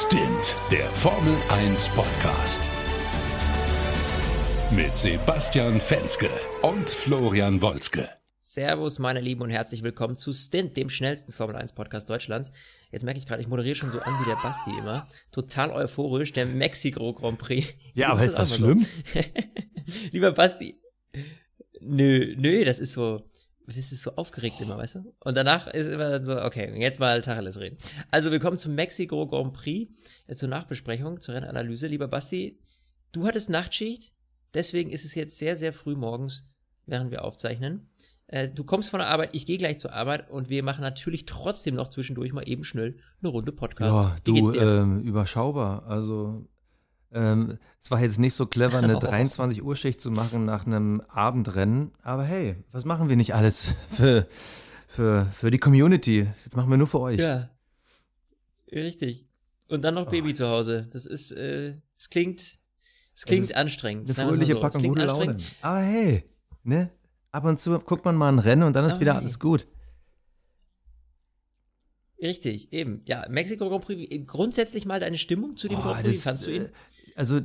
Stint, der Formel 1 Podcast. Mit Sebastian Fenske und Florian Wolzke. Servus, meine Lieben, und herzlich willkommen zu Stint, dem schnellsten Formel 1 Podcast Deutschlands. Jetzt merke ich gerade, ich moderiere schon so an wie der Basti immer. Total euphorisch, der Mexiko Grand Prix. Ja, aber ist das schlimm? So. Lieber Basti. Nö, nö, das ist so, das ist so aufgeregt immer, weißt du? Und danach ist immer dann so, okay, jetzt mal Tacheles reden. Also, willkommen zum Mexiko Grand Prix, äh, zur Nachbesprechung, zur Rennanalyse. Lieber Basti, du hattest Nachtschicht, deswegen ist es jetzt sehr, sehr früh morgens, während wir aufzeichnen. Äh, du kommst von der Arbeit, ich gehe gleich zur Arbeit und wir machen natürlich trotzdem noch zwischendurch mal eben schnell eine Runde Podcast. Ja, du, ähm, überschaubar. Also, ähm, es war jetzt nicht so clever, eine 23 Uhr Schicht zu machen nach einem Abendrennen. Aber hey, was machen wir nicht alles für, für, für die Community? Jetzt machen wir nur für euch. Ja, richtig. Und dann noch oh. Baby zu Hause. Das ist, äh, es klingt, es klingt anstrengend. Eine fröhliche so. Packung gute Laune. Aber hey, ne? ab und zu guckt man mal ein Rennen und dann ist oh, wieder hey. alles gut. Richtig, eben. Ja, Mexiko Grand Prix. Grundsätzlich mal deine Stimmung zu dem oh, Grand Prix. Fandst du ihn? Also,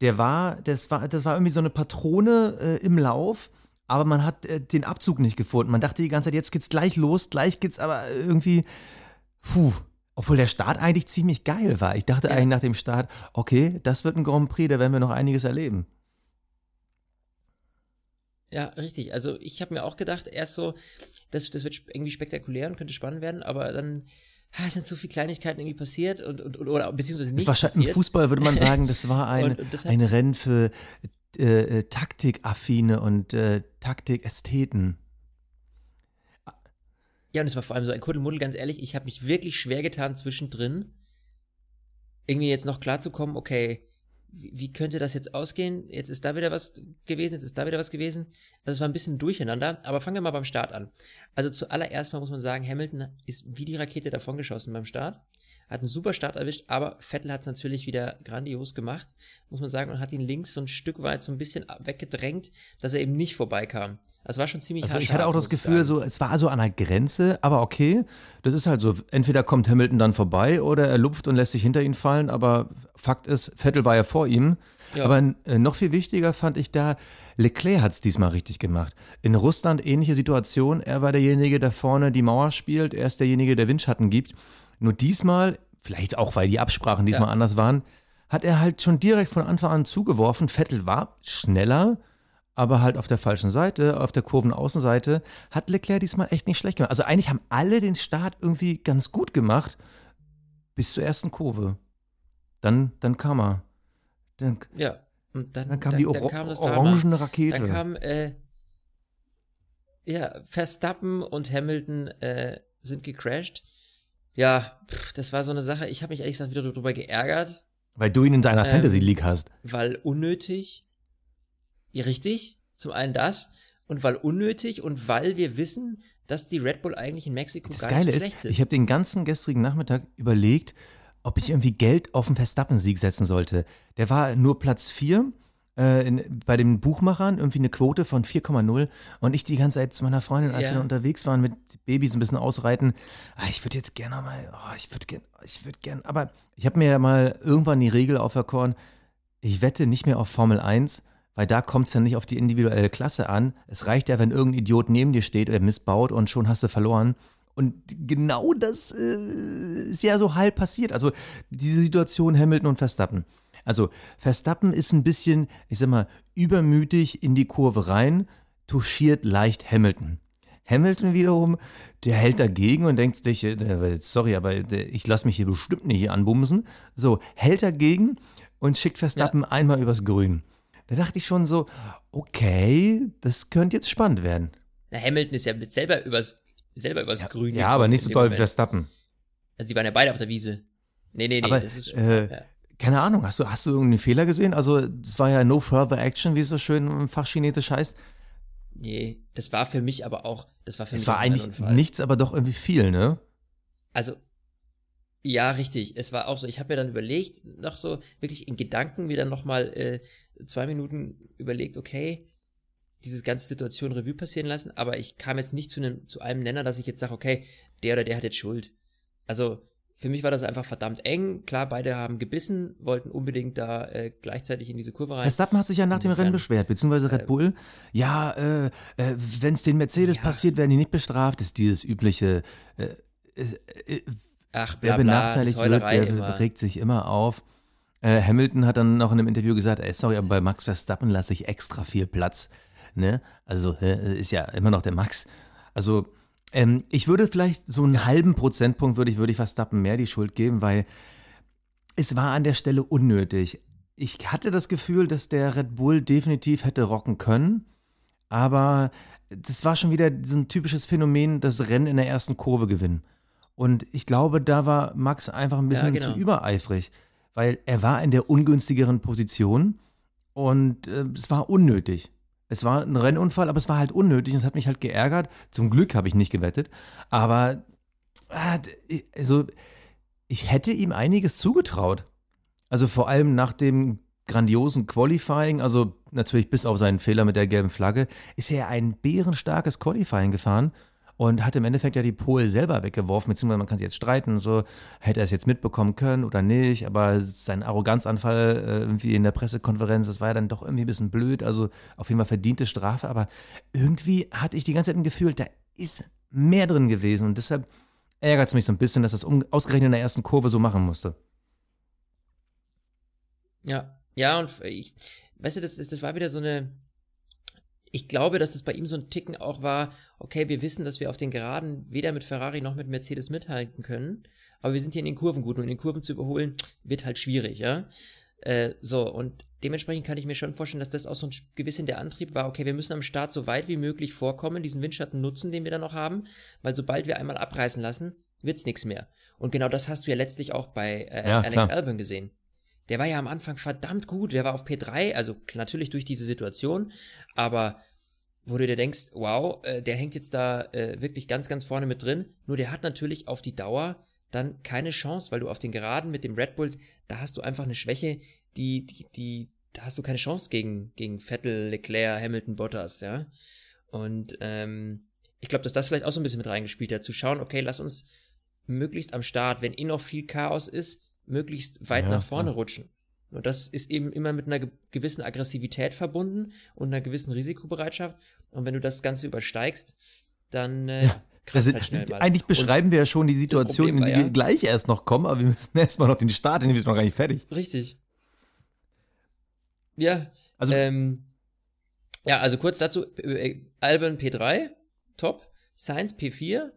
der war, das war, das war irgendwie so eine Patrone äh, im Lauf, aber man hat äh, den Abzug nicht gefunden. Man dachte die ganze Zeit, jetzt geht's gleich los, gleich geht's aber irgendwie, puh. Obwohl der Start eigentlich ziemlich geil war. Ich dachte ja. eigentlich nach dem Start, okay, das wird ein Grand Prix, da werden wir noch einiges erleben. Ja, richtig. Also ich habe mir auch gedacht, erst so, das, das wird irgendwie spektakulär und könnte spannend werden, aber dann es sind so viele Kleinigkeiten irgendwie passiert und, und, oder beziehungsweise nicht Wahrscheinlich passiert. Im Fußball würde man sagen, das war ein, und, und ein Rennen für äh, äh, Taktikaffine und äh, Taktikästheten. Ja, und es war vor allem so ein Kuddelmuddel, ganz ehrlich, ich habe mich wirklich schwer getan zwischendrin, irgendwie jetzt noch klarzukommen, okay, wie könnte das jetzt ausgehen? Jetzt ist da wieder was gewesen, jetzt ist da wieder was gewesen. Also es war ein bisschen durcheinander, aber fangen wir mal beim Start an. Also zuallererst mal muss man sagen, Hamilton ist wie die Rakete davongeschossen beim Start hat einen super Start erwischt, aber Vettel hat es natürlich wieder grandios gemacht, muss man sagen, und hat ihn links so ein Stück weit so ein bisschen weggedrängt, dass er eben nicht vorbeikam. Das war schon ziemlich Also ich hatte auch das Gefühl, so, es war so an der Grenze, aber okay, das ist halt so, entweder kommt Hamilton dann vorbei oder er lupft und lässt sich hinter ihn fallen, aber Fakt ist, Vettel war ja vor ihm. Ja. Aber äh, noch viel wichtiger fand ich da, Leclerc hat es diesmal richtig gemacht. In Russland ähnliche Situation. Er war derjenige, der vorne die Mauer spielt. Er ist derjenige, der Windschatten gibt. Nur diesmal, vielleicht auch, weil die Absprachen diesmal ja. anders waren, hat er halt schon direkt von Anfang an zugeworfen. Vettel war schneller, aber halt auf der falschen Seite, auf der Kurvenaußenseite, hat Leclerc diesmal echt nicht schlecht gemacht. Also eigentlich haben alle den Start irgendwie ganz gut gemacht, bis zur ersten Kurve. Dann, dann kam er. Dann, ja, und dann, dann kam dann, die Or kam orangene Rakete. Dann kam, äh, ja, Verstappen und Hamilton äh, sind gecrashed. Ja, pff, das war so eine Sache. Ich habe mich ehrlich gesagt wieder darüber geärgert. Weil du ihn in deiner ähm, Fantasy League hast. Weil unnötig. Ja, richtig. Zum einen das. Und weil unnötig und weil wir wissen, dass die Red Bull eigentlich in Mexiko das gar Geile nicht so schlecht ist, sind. Ich habe den ganzen gestrigen Nachmittag überlegt, ob ich irgendwie Geld auf den Verstappen-Sieg setzen sollte. Der war nur Platz 4 äh, in, bei den Buchmachern irgendwie eine Quote von 4,0 und ich die ganze Zeit zu meiner Freundin, als ja. wir unterwegs waren mit Babys ein bisschen ausreiten, ah, ich würde jetzt gerne mal, oh, ich würde gerne, ich würde gerne, aber ich habe mir ja mal irgendwann die Regel auferkoren, ich wette nicht mehr auf Formel 1, weil da kommt es ja nicht auf die individuelle Klasse an. Es reicht ja, wenn irgendein Idiot neben dir steht oder missbaut und schon hast du verloren. Und genau das äh, ist ja so halb passiert. Also diese Situation Hamilton und Verstappen. Also Verstappen ist ein bisschen, ich sag mal, übermütig in die Kurve rein, touchiert leicht Hamilton. Hamilton wiederum, der hält dagegen und denkt sich, äh, sorry, aber ich lasse mich hier bestimmt nicht anbumsen. So, hält dagegen und schickt Verstappen ja. einmal übers Grün. Da dachte ich schon so, okay, das könnte jetzt spannend werden. Na, Hamilton ist ja mit selber übers, selber übers ja, Grün. Ja, aber nicht so doll wie Verstappen. Also die waren ja beide auf der Wiese. Nee, nee, nee, aber, das ist schon, äh, ja keine Ahnung, hast du, hast du irgendeinen Fehler gesehen? Also, es war ja no further action, wie es so schön im Fachchinesisch heißt. Nee, das war für mich aber auch, das war für es mich war eigentlich nichts, aber doch irgendwie viel, ne? Also, ja, richtig. Es war auch so, ich habe mir dann überlegt, noch so wirklich in Gedanken mir dann nochmal äh, zwei Minuten überlegt, okay, diese ganze Situation Revue passieren lassen, aber ich kam jetzt nicht zu einem, zu einem Nenner, dass ich jetzt sage, okay, der oder der hat jetzt Schuld. Also, für mich war das einfach verdammt eng. Klar, beide haben gebissen, wollten unbedingt da äh, gleichzeitig in diese Kurve rein. Verstappen hat sich ja nach dem Rennen beschwert, beziehungsweise Red äh, Bull. Ja, äh, äh, wenn es den Mercedes Ja. passiert, werden die nicht bestraft. Ist dieses übliche. Äh, äh, äh, Ach, wer bla, bla, benachteiligt das wird, der immer. regt sich immer auf. Äh, Hamilton hat dann noch in einem Interview gesagt, ey, sorry, aber bei Max Verstappen lasse ich extra viel Platz. Ne? Also äh, ist ja immer noch der Max. Also ähm, ich würde vielleicht so einen halben Prozentpunkt würde ich, würde ich Verstappen mehr die Schuld geben, weil es war an der Stelle unnötig. Ich hatte das Gefühl, dass der Red Bull definitiv hätte rocken können, aber das war schon wieder so ein typisches Phänomen, das Rennen in der ersten Kurve gewinnen. Und ich glaube, da war Max einfach ein bisschen genau. zu übereifrig, weil er war in der ungünstigeren Position und äh, es war unnötig. Es war ein Rennunfall, aber es war halt unnötig und es hat mich halt geärgert. Zum Glück habe ich nicht gewettet, aber ah, also ich hätte ihm einiges zugetraut. Also vor allem nach dem grandiosen Qualifying, also natürlich bis auf seinen Fehler mit der gelben Flagge, ist er ein bärenstarkes Qualifying gefahren und hat im Endeffekt ja die Pole selber weggeworfen, beziehungsweise man kann sich jetzt streiten, so hätte er es jetzt mitbekommen können oder nicht, aber sein Arroganzanfall äh, irgendwie in der Pressekonferenz, das war ja dann doch irgendwie ein bisschen blöd, also auf jeden Fall verdiente Strafe, aber irgendwie hatte ich die ganze Zeit ein Gefühl, da ist mehr drin gewesen und deshalb ärgert es mich so ein bisschen, dass das ausgerechnet in der ersten Kurve so machen musste. Ja, ja, und ich, weißt du, das, das, das war wieder so eine. Ich glaube, dass das bei ihm so ein Ticken auch war, okay, wir wissen, dass wir auf den Geraden weder mit Ferrari noch mit Mercedes mithalten können, aber wir sind hier in den Kurven gut und in den Kurven zu überholen wird halt schwierig, ja. Äh, so, und dementsprechend kann ich mir schon vorstellen, dass das auch so ein gewissen der Antrieb war, okay, wir müssen am Start so weit wie möglich vorkommen, diesen Windschatten nutzen, den wir da noch haben, weil sobald wir einmal abreißen lassen, wird's nichts mehr. Und genau das hast du ja letztlich auch bei äh, Ja, Alex klar. Albon gesehen. Der war ja am Anfang verdammt gut. Der war auf P3, also natürlich durch diese Situation, aber wo du dir denkst, wow, äh, der hängt jetzt da äh, wirklich ganz, ganz vorne mit drin. Nur der hat natürlich auf die Dauer dann keine Chance, weil du auf den Geraden mit dem Red Bull, da hast du einfach eine Schwäche, die, die, die, da hast du keine Chance gegen, gegen Vettel, Leclerc, Hamilton, Bottas, ja. Und ähm, ich glaube, dass das vielleicht auch so ein bisschen mit reingespielt hat, zu schauen, okay, lass uns möglichst am Start, wenn eh noch viel Chaos ist, möglichst weit Ja, nach vorne klar. rutschen. Und das ist eben immer mit einer ge- gewissen Aggressivität verbunden und einer gewissen Risikobereitschaft. Und wenn du das Ganze übersteigst, dann äh, Ja, Also, halt eigentlich beschreiben wir ja schon die Situation, in war die ja- wir gleich erst noch kommen, aber wir müssen erstmal noch den Start, den wir sind noch gar nicht fertig. Und, richtig. Ja, Also, ähm, ja, also kurz dazu, äh, Albon P3, top, Science P4,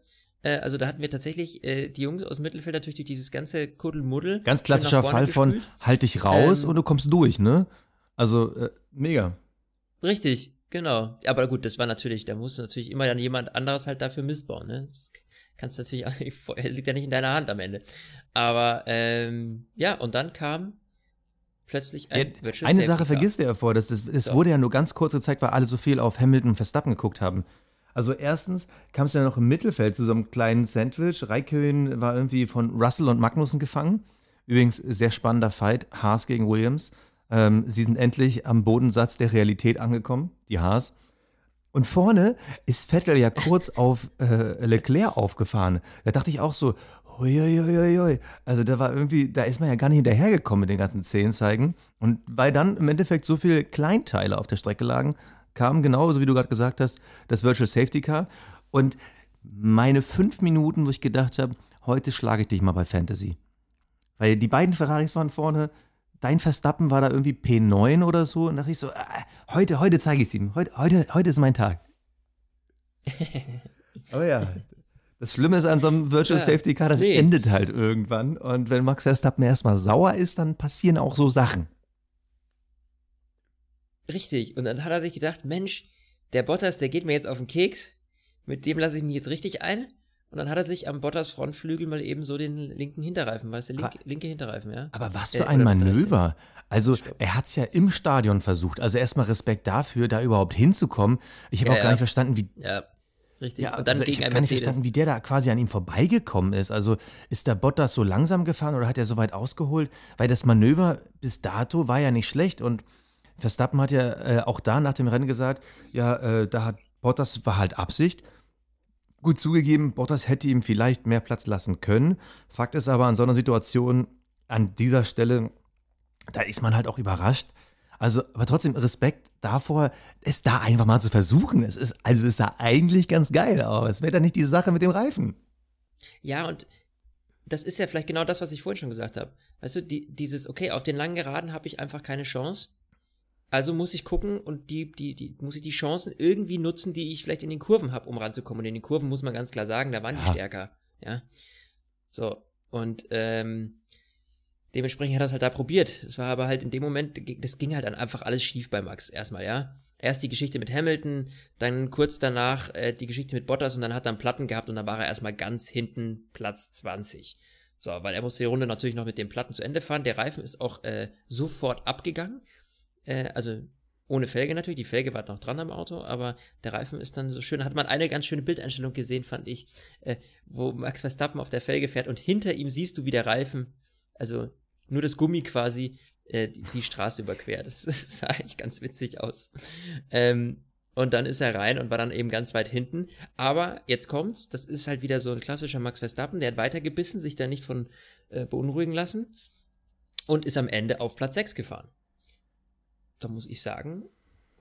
äh, also da hatten wir tatsächlich äh, die Jungs aus dem Mittelfeld natürlich durch dieses ganze Kuddelmuddel. ganz klassischer Fall von gespült. halt dich raus Ähm, und du kommst durch, ne? Also, äh, mega. Richtig, genau. Aber gut, das war natürlich, da musste natürlich immer dann jemand anderes halt dafür missbauen, ne? Das kannst du natürlich auch liegt ja nicht in deiner Hand am Ende. Aber ähm, ja, und dann kam plötzlich ein Ja, Virtual eine Sache vergisst er vor, das, das, es So. wurde ja nur ganz kurz gezeigt, weil alle so viel auf Hamilton und Verstappen geguckt haben. Also erstens kam es ja noch im Mittelfeld zu so einem kleinen Sandwich. Raikkonen war irgendwie von Russell und Magnussen gefangen. Übrigens sehr spannender Fight, Haas gegen Williams. Ähm, sie sind endlich am Bodensatz der Realität angekommen, die Haas. Und vorne ist Vettel ja kurz auf äh, Leclerc aufgefahren. Da dachte ich auch so, Uiuiuiui. Also da war irgendwie, da ist man ja gar nicht hinterhergekommen mit den ganzen Zehenzeigen. Und weil dann im Endeffekt so viele Kleinteile auf der Strecke lagen, kam genauso wie du gerade gesagt hast, das Virtual Safety Car. Und meine fünf Minuten, wo ich gedacht habe, heute schlage ich dich mal bei Fantasy. Weil die beiden Ferraris waren vorne, dein Verstappen war da irgendwie P9 oder so. Und da dachte ich so, ah, heute, heute zeige ich es ihm. Heute, heute, heute ist mein Tag. Aber ja, das Schlimme ist an so einem Virtual Ja, Safety Car, das nee. endet halt irgendwann. Und wenn Max Verstappen erstmal sauer ist, dann passieren auch so Sachen. Richtig. Und dann hat er sich gedacht, Mensch, der Bottas, der geht mir jetzt auf den Keks. Mit dem lasse ich mich jetzt richtig ein. Und dann hat er sich am Bottas Frontflügel mal eben so den linken Hinterreifen, weißt du, link, Aber- linke Hinterreifen, ja. Aber was Äh, für ein oder das Manöver. Also er hat es ja im Stadion versucht. Also erstmal Respekt dafür, da überhaupt hinzukommen. Ich habe Ja, auch gar ja. nicht verstanden, wie, Ja, richtig. Ja, und dann also gegen ich ein habe gar nicht verstanden, wie der da quasi an ihm vorbeigekommen ist. Also ist der Bottas so langsam gefahren oder hat er so weit ausgeholt? Weil das Manöver bis dato war ja nicht schlecht und Verstappen hat ja äh, auch da nach dem Rennen gesagt, ja, äh, da hat Bottas war halt Absicht. Gut zugegeben, Bottas hätte ihm vielleicht mehr Platz lassen können. Fakt ist aber, an so einer Situation, an dieser Stelle, da ist man halt auch überrascht. Also, aber trotzdem Respekt davor, es da einfach mal zu versuchen. Es ist, also ist da eigentlich ganz geil, aber es wäre da nicht die Sache mit dem Reifen. Ja, und das ist ja vielleicht genau das, was ich vorhin schon gesagt habe. Weißt du, die, dieses, okay, auf den langen Geraden habe ich einfach keine Chance. Also muss ich gucken und die, die, die, muss ich die Chancen irgendwie nutzen, die ich vielleicht in den Kurven habe, um ranzukommen. Und in den Kurven muss man ganz klar sagen, da waren ja. die stärker. Ja. So. Und ähm, dementsprechend hat er es halt da probiert. Es war aber halt in dem Moment, das ging halt dann einfach alles schief bei Max erstmal, ja. Erst die Geschichte mit Hamilton, dann kurz danach äh, die Geschichte mit Bottas und dann hat er einen Platten gehabt und dann war er erstmal ganz hinten Platz 20. So, weil er musste die Runde natürlich noch mit den Platten zu Ende fahren. Der Reifen ist auch äh, sofort abgegangen. Äh, also ohne Felge natürlich, die Felge war noch dran am Auto, aber der Reifen ist dann so schön. Hat man eine ganz schöne Bildeinstellung gesehen, fand ich, äh, wo Max Verstappen auf der Felge fährt und hinter ihm siehst du, wie der Reifen, also nur das Gummi quasi, äh, die, die, Straße überquert. Das sah eigentlich ganz witzig aus. Ähm, und dann ist er rein und war dann eben ganz weit hinten. Aber jetzt kommt's, das ist halt wieder so ein klassischer Max Verstappen, der hat weitergebissen, sich da nicht von äh, beunruhigen lassen und ist am Ende auf Platz 6 gefahren da muss ich sagen,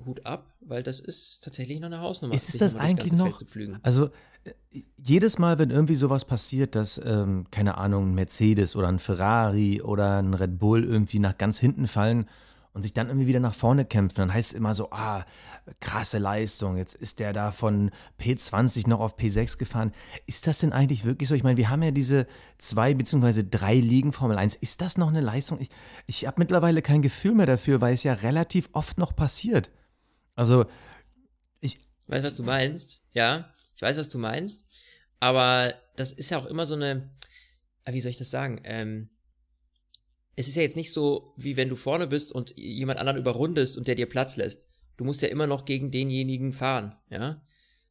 Hut ab, weil das ist tatsächlich noch eine Hausnummer. Ist es das eigentlich noch? Also äh, jedes Mal, wenn irgendwie sowas passiert, dass, ähm, keine Ahnung, ein Mercedes oder ein Ferrari oder ein Red Bull irgendwie nach ganz hinten fallen und sich dann irgendwie wieder nach vorne kämpfen, dann heißt es immer so, ah, krasse Leistung, jetzt ist der da von P20 noch auf P6 gefahren. Ist das denn eigentlich wirklich so? Ich meine, wir haben ja diese zwei beziehungsweise drei Ligen Formel 1. Ist das noch eine Leistung? Ich, ich habe mittlerweile kein Gefühl mehr dafür, weil es ja relativ oft noch passiert. Also, ich. Weißt was du meinst? Ja, ich weiß, was du meinst. Aber das ist ja auch immer so eine, ah, wie soll ich das sagen? Ähm, es ist ja jetzt nicht so, wie wenn du vorne bist und jemand anderen überrundest und der dir Platz lässt. Du musst ja immer noch gegen denjenigen fahren, ja.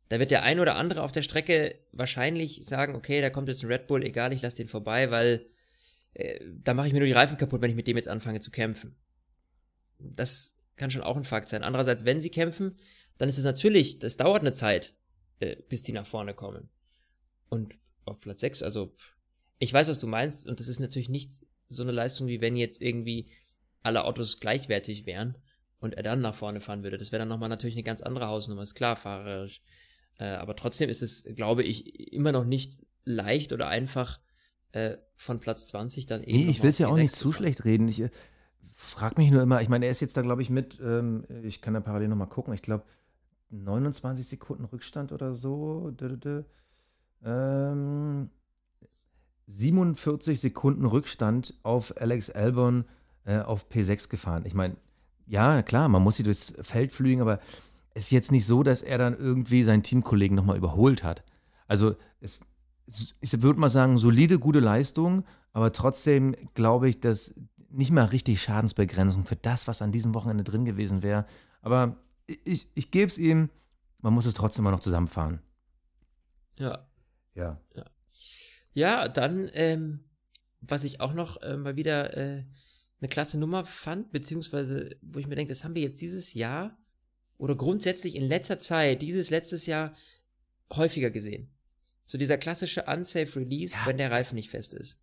Da wird der ein oder andere auf der Strecke wahrscheinlich sagen, okay, da kommt jetzt ein Red Bull, egal, ich lasse den vorbei, weil äh, da mache ich mir nur die Reifen kaputt, wenn ich mit dem jetzt anfange zu kämpfen. Das kann schon auch ein Fakt sein. Andererseits, wenn sie kämpfen, dann ist es natürlich, das dauert eine Zeit, äh, bis die nach vorne kommen. Und auf Platz 6, also ich weiß, was du meinst, und das ist natürlich nicht so eine Leistung, wie wenn jetzt irgendwie alle Autos gleichwertig wären und er dann nach vorne fahren würde. Das wäre dann nochmal natürlich eine ganz andere Hausnummer, ist klar, fahrerisch. Äh, aber trotzdem ist es, glaube ich, immer noch nicht leicht oder einfach äh, von Platz 20 dann eben. Nee, ich will es ja auch nicht zu schlecht reden. Ich äh, frage mich nur immer, ich meine, er ist jetzt da, glaube ich, mit, ähm, ich kann da parallel nochmal gucken, ich glaube 29 Sekunden Rückstand oder so. Ähm, 47 Sekunden Rückstand auf Alex Albon äh, auf P6 gefahren. Ich meine, ja, klar, man muss sie durchs Feld flügen, aber es ist jetzt nicht so, dass er dann irgendwie seinen Teamkollegen nochmal überholt hat. Also, es, ich würde mal sagen, solide, gute Leistung, aber trotzdem glaube ich, dass nicht mal richtig Schadensbegrenzung für das, was an diesem Wochenende drin gewesen wäre. Aber ich, ich gebe es ihm, man muss es trotzdem mal noch zusammenfahren. Ja. Ja. Ja. Ja, dann, ähm, was ich auch noch äh, mal wieder äh, eine klasse Nummer fand, beziehungsweise wo ich mir denke, das haben wir jetzt dieses Jahr oder grundsätzlich in letzter Zeit, dieses letztes Jahr häufiger gesehen. So dieser klassische Unsafe Release, ja. wenn der Reifen nicht fest ist.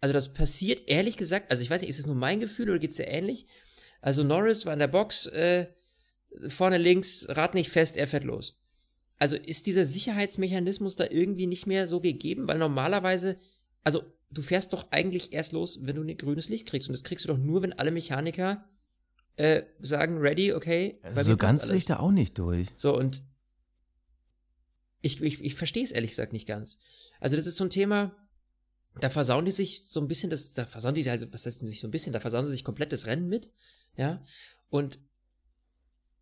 Also das passiert ehrlich gesagt, also ich weiß nicht, ist es nur mein Gefühl oder geht es dir ähnlich? Also Norris war in der Box, äh, vorne links, Rad nicht fest, er fährt los. Also ist dieser Sicherheitsmechanismus da irgendwie nicht mehr so gegeben? Weil normalerweise, also du fährst doch eigentlich erst los, wenn du ein grünes Licht kriegst. Und das kriegst du doch nur, wenn alle Mechaniker äh, sagen, ready, okay. Also so ganz sehe ich da auch nicht durch. So, und ich, ich, ich verstehe es ehrlich gesagt nicht ganz. Also das ist so ein Thema, da versauen die sich so ein bisschen, das, da versauen die sich, also was heißt nicht so ein bisschen, da versauen sie sich komplett das Rennen mit, ja. Und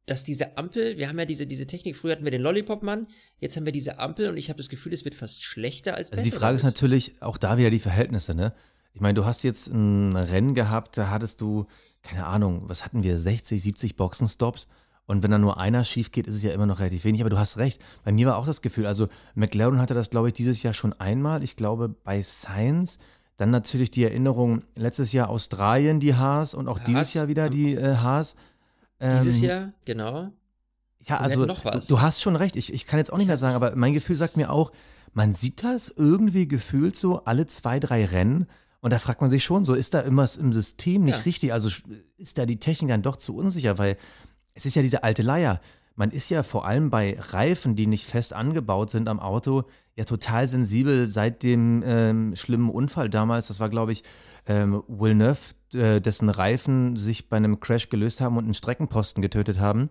dass diese Ampel, wir haben ja diese, diese Technik, früher hatten wir den Lollipop-Mann, jetzt haben wir diese Ampel und ich habe das Gefühl, es wird fast schlechter als besser. Also die Frage ist natürlich auch da wieder die Verhältnisse, ne? Ich meine, du hast jetzt ein Rennen gehabt, da hattest du, keine Ahnung, was hatten wir, 60, 70 Boxenstops und wenn da nur einer schief geht, ist es ja immer noch relativ wenig, aber du hast recht. Bei mir war auch das Gefühl, also McLaren hatte das, glaube ich, dieses Jahr schon einmal, ich glaube bei Science, dann natürlich die Erinnerung, letztes Jahr Australien die Haas und auch Haas, dieses Jahr wieder die äh, Haas. Dieses ähm, Jahr, genau. Ja, also noch was. Du, du hast schon recht. Ich, ich kann jetzt auch nicht mehr sagen, aber mein Gefühl sagt mir auch, man sieht das irgendwie gefühlt so alle zwei, drei Rennen. Und da fragt man sich schon, so ist da irgendwas im System nicht Ja. richtig? Also ist da die Technik dann doch zu unsicher? Weil es ist ja diese alte Leier. Man ist ja vor allem bei Reifen, die nicht fest angebaut sind am Auto, ja total sensibel seit dem ähm, schlimmen Unfall damals. Das war, glaube ich, ähm, Villeneuve, äh, dessen Reifen sich bei einem Crash gelöst haben und einen Streckenposten getötet haben.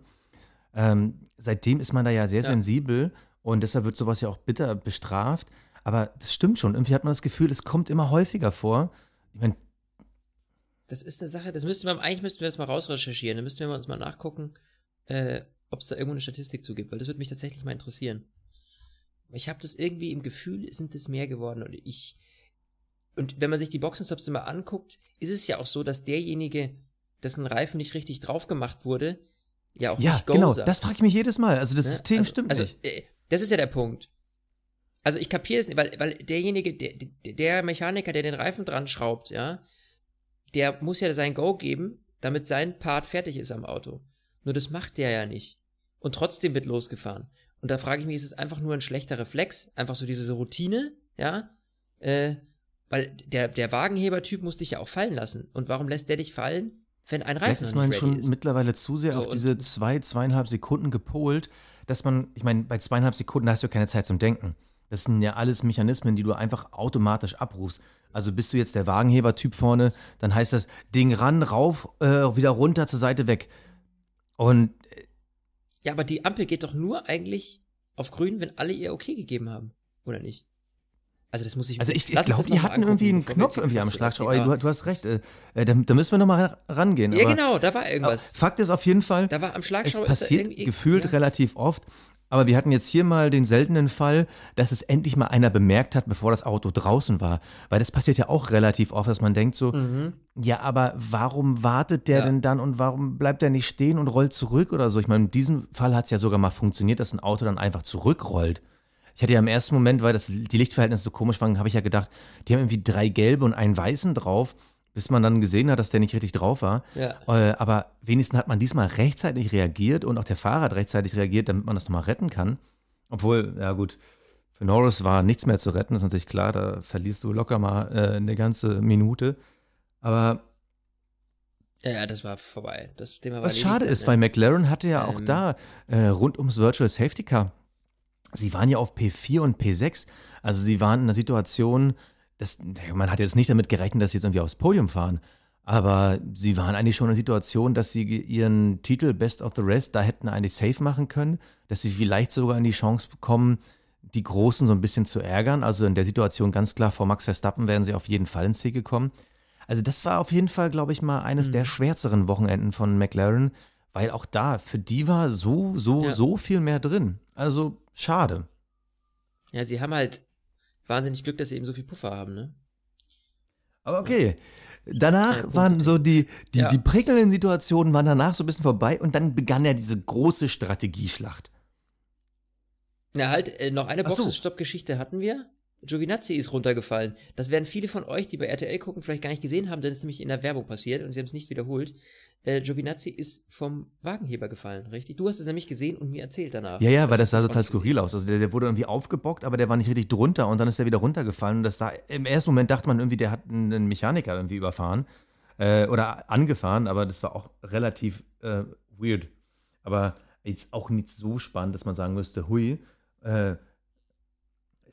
Ähm, seitdem ist man da ja sehr Ja. sensibel und deshalb wird sowas ja auch bitter bestraft. Aber das stimmt schon. Irgendwie hat man das Gefühl, es kommt immer häufiger vor. Ich meine, Das ist eine Sache, das müsste man, eigentlich müssten wir das mal rausrecherchieren. Dann müssten wir uns mal nachgucken, äh, ob es da irgendwo eine Statistik zu gibt, weil das würde mich tatsächlich mal interessieren. Ich habe das irgendwie im Gefühl, sind es mehr geworden und ich. Und wenn man sich die Boxenstops immer anguckt, ist es ja auch so, dass derjenige, dessen Reifen nicht richtig drauf gemacht wurde, ja auch ja, nicht Go genau, sagt. das frage ich mich jedes Mal. Also das Ne? System also, stimmt also, nicht. äh, das ist ja der Punkt. Also ich kapiere es nicht, weil, weil derjenige, der, der- der Mechaniker, der den Reifen dran schraubt, ja, der muss ja sein Go geben, damit sein Part fertig ist am Auto. Nur das macht der ja nicht. Und trotzdem wird losgefahren. Und da frage ich mich, ist es einfach nur ein schlechter Reflex? Einfach so diese Routine, ja? Äh, weil der, der Wagenhebertyp muss dich ja auch fallen lassen. Und warum lässt der dich fallen, wenn ein Vielleicht Reifen ist noch man schon ist? mittlerweile zu sehr So, auf diese zwei, zweieinhalb Sekunden gepolt, dass man, ich meine, bei zweieinhalb Sekunden hast du ja keine Zeit zum Denken. Das sind ja alles Mechanismen, die du einfach automatisch abrufst. Also bist du jetzt der Wagenheber-Typ vorne, dann heißt das Ding ran, rauf, äh, wieder runter, zur Seite weg. Und Ja, aber die Ampel geht doch nur eigentlich auf grün, wenn alle ihr okay gegeben haben. Oder nicht? Also das muss ich also ich, ich glaube, die hatten irgendwie einen Knopf irgendwie am Schlagschrauber. erzählen. Du, du hast recht, äh, äh, da, da müssen wir nochmal rangehen. Ja, aber, genau, da war irgendwas. Fakt ist auf jeden Fall, Da war am Es ist da passiert gefühlt ja. relativ oft, aber wir hatten jetzt hier mal den seltenen Fall, dass es endlich mal einer bemerkt hat, bevor das Auto draußen war. Weil das passiert ja auch relativ oft, dass man denkt so, ja, aber warum wartet der Ja. denn dann und warum bleibt er nicht stehen und rollt zurück oder so? Ich meine, in diesem Fall hat es ja sogar mal funktioniert, dass ein Auto dann einfach zurückrollt. Ich hatte ja im ersten Moment, weil das, die Lichtverhältnisse so komisch waren, habe ich ja gedacht, die haben irgendwie drei gelbe und einen weißen drauf, bis man dann gesehen hat, dass der nicht richtig drauf war. Ja. Äh, aber wenigstens hat man diesmal rechtzeitig reagiert und auch der Fahrer hat rechtzeitig reagiert, damit man das nochmal retten kann. Obwohl, ja gut, für Norris war nichts mehr zu retten, ist natürlich klar, da verlierst du locker mal äh, eine ganze Minute. Aber Ja, ja, das war vorbei. Das Thema war was schade ist, ja. weil McLaren hatte ja auch Ähm. da äh, rund ums Virtual Safety Car, sie waren ja auf P4 und P6. Also sie waren in einer Situation, das, man hat jetzt nicht damit gerechnet, dass sie jetzt irgendwie aufs Podium fahren. Aber sie waren eigentlich schon in einer Situation, dass sie ihren Titel Best of the Rest da hätten eigentlich safe machen können, dass sie vielleicht sogar in die Chance bekommen, die Großen so ein bisschen zu ärgern. Also in der Situation ganz klar vor Max Verstappen wären sie auf jeden Fall ins Ziel gekommen. Also das war auf jeden Fall, glaube ich mal, eines der schwärzeren Wochenenden von McLaren, weil auch da, für die war so, so, Ja. so viel mehr drin. Also schade. Ja, sie haben halt wahnsinnig Glück, dass sie eben so viel Puffer haben, ne? Aber okay. Danach Punkt. waren so die, die, Ja. die prickelnden Situationen waren danach so ein bisschen vorbei und dann begann ja diese große Strategieschlacht. Na halt, äh, noch eine so. Boxenstopp-Geschichte hatten wir. Giovinazzi ist runtergefallen. Das werden viele von euch, die bei RTL gucken, vielleicht gar nicht gesehen haben, denn es ist nämlich in der Werbung passiert und sie haben es nicht wiederholt. Äh, Giovinazzi ist vom Wagenheber gefallen, richtig? Du hast es nämlich gesehen und mir erzählt danach. Ja, ja, weil das sah total skurril aus. Also der, der wurde irgendwie aufgebockt, aber der war nicht richtig drunter und dann ist er wieder runtergefallen. Und das sah, im ersten Moment dachte man irgendwie, der hat einen Mechaniker irgendwie überfahren äh, oder angefahren, aber das war auch relativ äh, weird. Aber jetzt auch nicht so spannend, dass man sagen müsste, hui, äh,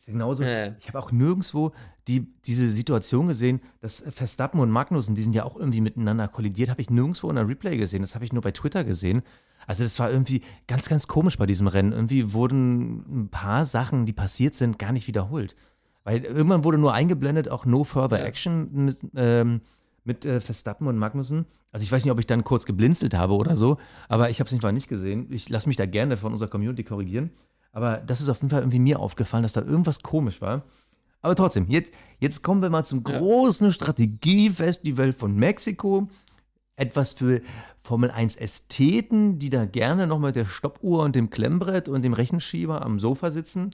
genauso. Ja. Ich habe auch nirgendwo die, diese Situation gesehen, dass Verstappen und Magnussen, die sind ja auch irgendwie miteinander kollidiert, habe ich nirgendwo in der Replay gesehen. Das habe ich nur bei Twitter gesehen. Also das war irgendwie ganz, ganz komisch bei diesem Rennen. Irgendwie wurden ein paar Sachen, die passiert sind, gar nicht wiederholt. Weil irgendwann wurde nur eingeblendet, auch No Further Ja. Action mit, ähm, mit äh, Verstappen und Magnussen. Also ich weiß nicht, ob ich dann kurz geblinzelt habe oder so, aber ich habe es einfach nicht gesehen. Ich lasse mich da gerne von unserer Community korrigieren. Aber das ist auf jeden Fall irgendwie mir aufgefallen, dass da irgendwas komisch war. Aber trotzdem, jetzt, jetzt kommen wir mal zum Ja. großen Strategiefestival von Mexiko. Etwas für Formel 1 Ästheten, die da gerne noch mit der Stoppuhr und dem Klemmbrett und dem Rechenschieber am Sofa sitzen.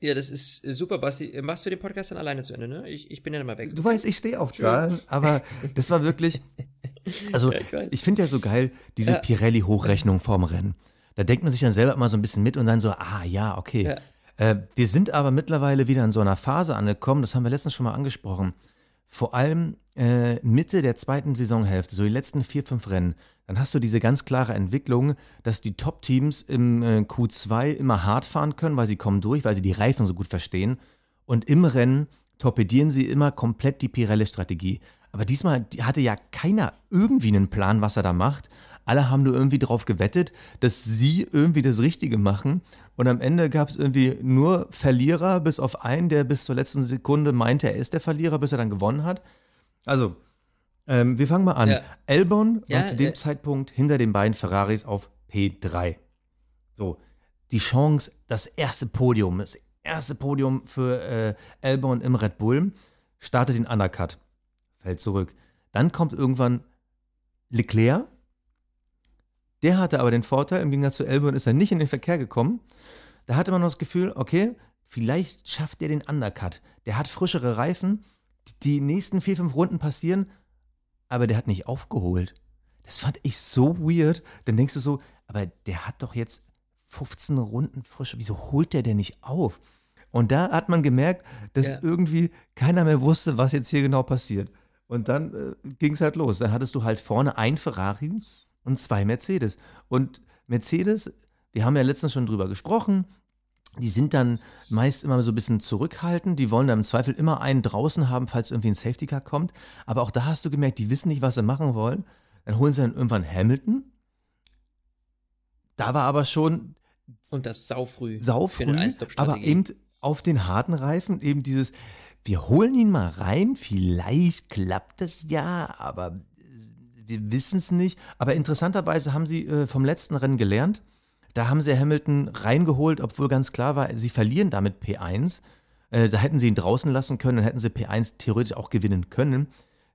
Ja, das ist äh, super, Basti. Äh, Machst du den Podcast dann alleine zu Ende, ne? Ich, ich bin ja mal weg. Du weißt, ich stehe auf Zahlen, aber das war wirklich. Also, Ja, ich ich finde ja so geil, diese Ja. Pirelli-Hochrechnung vorm Rennen. Da denkt man sich dann selber immer so ein bisschen mit und dann so, ah ja, okay. Ja. Äh, wir sind aber mittlerweile wieder in so einer Phase angekommen, das haben wir letztens schon mal angesprochen. Vor allem äh, Mitte der zweiten Saisonhälfte, so die letzten vier, fünf Rennen, dann hast du diese ganz klare Entwicklung, dass die Top-Teams im äh, Q2 immer hart fahren können, weil sie kommen durch, weil sie die Reifen so gut verstehen. Und im Rennen torpedieren sie immer komplett die Pirelli-Strategie. Aber diesmal hatte ja keiner irgendwie einen Plan, was er da macht. Alle haben nur irgendwie darauf gewettet, dass sie irgendwie das Richtige machen. Und am Ende gab es irgendwie nur Verlierer, bis auf einen, der bis zur letzten Sekunde meinte, er ist der Verlierer, bis er dann gewonnen hat. Also, ähm, wir fangen mal an. Ja. Albon Ja, war zu dem äh, Zeitpunkt hinter den beiden Ferraris auf P3. So, die Chance, das erste Podium, das erste Podium für äh, Albon im Red Bull, startet den Undercut, fällt zurück. Dann kommt irgendwann Leclerc. Der hatte aber den Vorteil, im Gegensatz zu Albon ist er nicht in den Verkehr gekommen. Da hatte man noch das Gefühl, okay, vielleicht schafft er den Undercut. Der hat frischere Reifen, die nächsten vier, fünf Runden passieren, aber der hat nicht aufgeholt. Das fand ich so weird. Dann denkst du so, aber der hat doch jetzt 15 Runden frisch. Wieso holt der denn nicht auf? Und da hat man gemerkt, dass Ja. irgendwie keiner mehr wusste, was jetzt hier genau passiert. Und dann äh, ging es halt los. Dann hattest du halt vorne ein Ferrari und zwei Mercedes. Und Mercedes, wir haben ja letztens schon drüber gesprochen, die sind dann meist immer so ein bisschen zurückhaltend. Die wollen dann im Zweifel immer einen draußen haben, falls irgendwie ein Safety Car kommt. Aber auch da hast du gemerkt, die wissen nicht, was sie machen wollen. Dann holen sie dann irgendwann Hamilton. Da war aber schon Und das saufrüh. saufrüh, aber eben auf den harten Reifen eben dieses, wir holen ihn mal rein, vielleicht klappt das ja, aber wir wissen es nicht. Aber interessanterweise haben sie äh, vom letzten Rennen gelernt. Da haben sie Hamilton reingeholt, obwohl ganz klar war, sie verlieren damit P1. Äh, da hätten sie ihn draußen lassen können, dann hätten sie P1 theoretisch auch gewinnen können.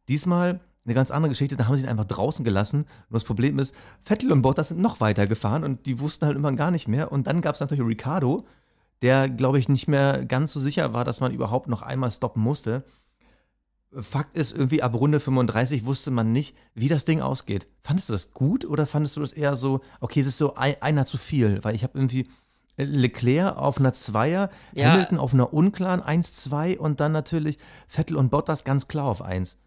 Diesmal eine ganz andere Geschichte, da haben sie ihn einfach draußen gelassen. Und das Problem ist, Vettel und Bottas sind noch weiter gefahren und die wussten halt immer gar nicht mehr. Und dann gab es natürlich Ricardo, der, glaube ich, nicht mehr ganz so sicher war, dass man überhaupt noch einmal stoppen musste. Fakt ist, irgendwie ab Runde 35 wusste man nicht, wie das Ding ausgeht. Fandest du das gut oder fandest du das eher so, okay, es ist so ein, einer zu viel? Weil ich habe irgendwie Leclerc auf einer Zweier, Ja. Hamilton auf einer unklaren 1-2 und dann natürlich Vettel und Bottas ganz klar auf 1.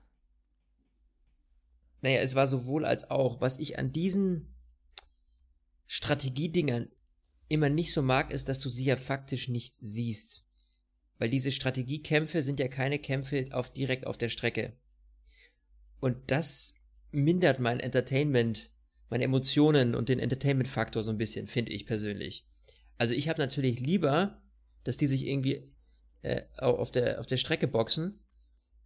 Naja, es war sowohl als auch. Was ich an diesen Strategiedingern immer nicht so mag, ist, dass du sie ja faktisch nicht siehst. Weil diese Strategiekämpfe sind ja keine Kämpfe auf, direkt auf der Strecke. Und das mindert mein Entertainment, meine Emotionen und den Entertainment-Faktor so ein bisschen, finde ich persönlich. Also ich habe natürlich lieber, dass die sich irgendwie äh, au- auf, der, auf der Strecke boxen,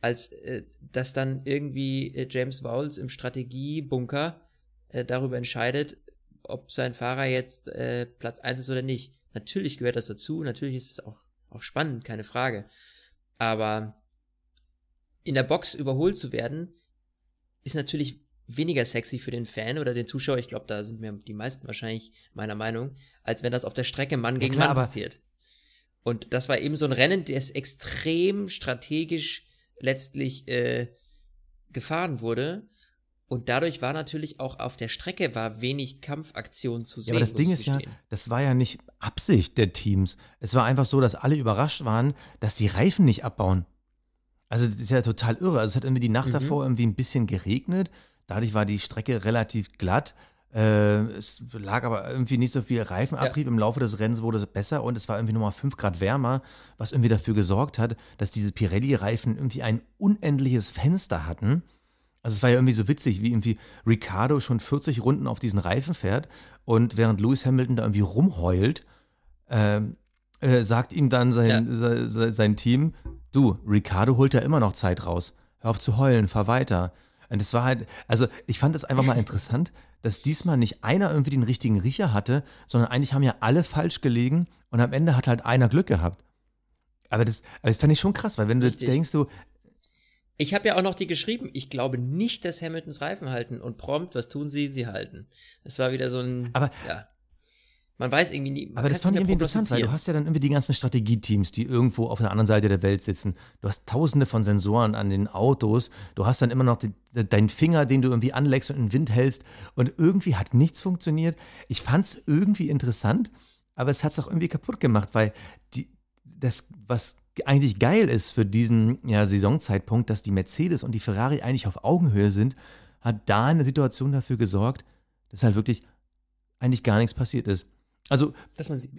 als äh, dass dann irgendwie äh, James Vowles im Strategiebunker äh, darüber entscheidet, ob sein Fahrer jetzt äh, Platz 1 ist oder nicht. Natürlich gehört das dazu, natürlich ist es auch, auch spannend, keine Frage. Aber in der Box überholt zu werden, ist natürlich weniger sexy für den Fan oder den Zuschauer. Ich glaube, da sind mir die meisten wahrscheinlich meiner Meinung, als wenn das auf der Strecke Mann gegen klar, Mann passiert. Und das war eben so ein Rennen, das extrem strategisch letztlich äh, gefahren wurde. Und dadurch war natürlich auch auf der Strecke war wenig Kampfaktion zu sehen. Ja, aber das Ding ist ja, das war ja nicht Absicht der Teams. Es war einfach so, dass alle überrascht waren, dass die Reifen nicht abbauen. Also das ist ja total irre. Also es hat irgendwie die Nacht Mhm. davor irgendwie ein bisschen geregnet. Dadurch war die Strecke relativ glatt. Äh, es lag aber irgendwie nicht so viel Reifenabrieb. Im Laufe des Rennens wurde es besser und es war irgendwie nochmal 5 Grad wärmer, was irgendwie dafür gesorgt hat, dass diese Pirelli-Reifen irgendwie ein unendliches Fenster hatten. Also es war ja irgendwie so witzig, wie irgendwie Ricardo schon 40 Runden auf diesen Reifen fährt und während Lewis Hamilton da irgendwie rumheult, ähm, äh, sagt ihm dann sein, se- se- sein Team, du, Ricardo holt ja immer noch Zeit raus. Hör auf zu heulen, fahr weiter. Und es war halt, also ich fand es einfach mal interessant, dass diesmal nicht einer irgendwie den richtigen Riecher hatte, sondern eigentlich haben ja alle falsch gelegen und am Ende hat halt einer Glück gehabt. Aber das, aber das fand ich schon krass, weil wenn Richtig. du denkst, du, Ich habe ja auch noch die geschrieben. Ich glaube nicht, dass Hamiltons Reifen halten. Und prompt, was tun sie? Sie halten. Es war wieder so ein. Aber- ja. Man weiß irgendwie nie. Aber das fand ich irgendwie interessant, weil du hast ja dann irgendwie die ganzen Strategieteams, die irgendwo auf der anderen Seite der Welt sitzen. Du hast tausende von Sensoren an den Autos. Du hast dann immer noch die, deinen Finger, den du irgendwie anlegst und in den Wind hältst. Und irgendwie hat nichts funktioniert. Ich fand es irgendwie interessant, aber es hat es auch irgendwie kaputt gemacht, weil die, das, was eigentlich geil ist für diesen ja, Saisonzeitpunkt, dass die Mercedes und die Ferrari eigentlich auf Augenhöhe sind, hat da eine Situation dafür gesorgt, dass halt wirklich eigentlich gar nichts passiert ist. Also, dass man sie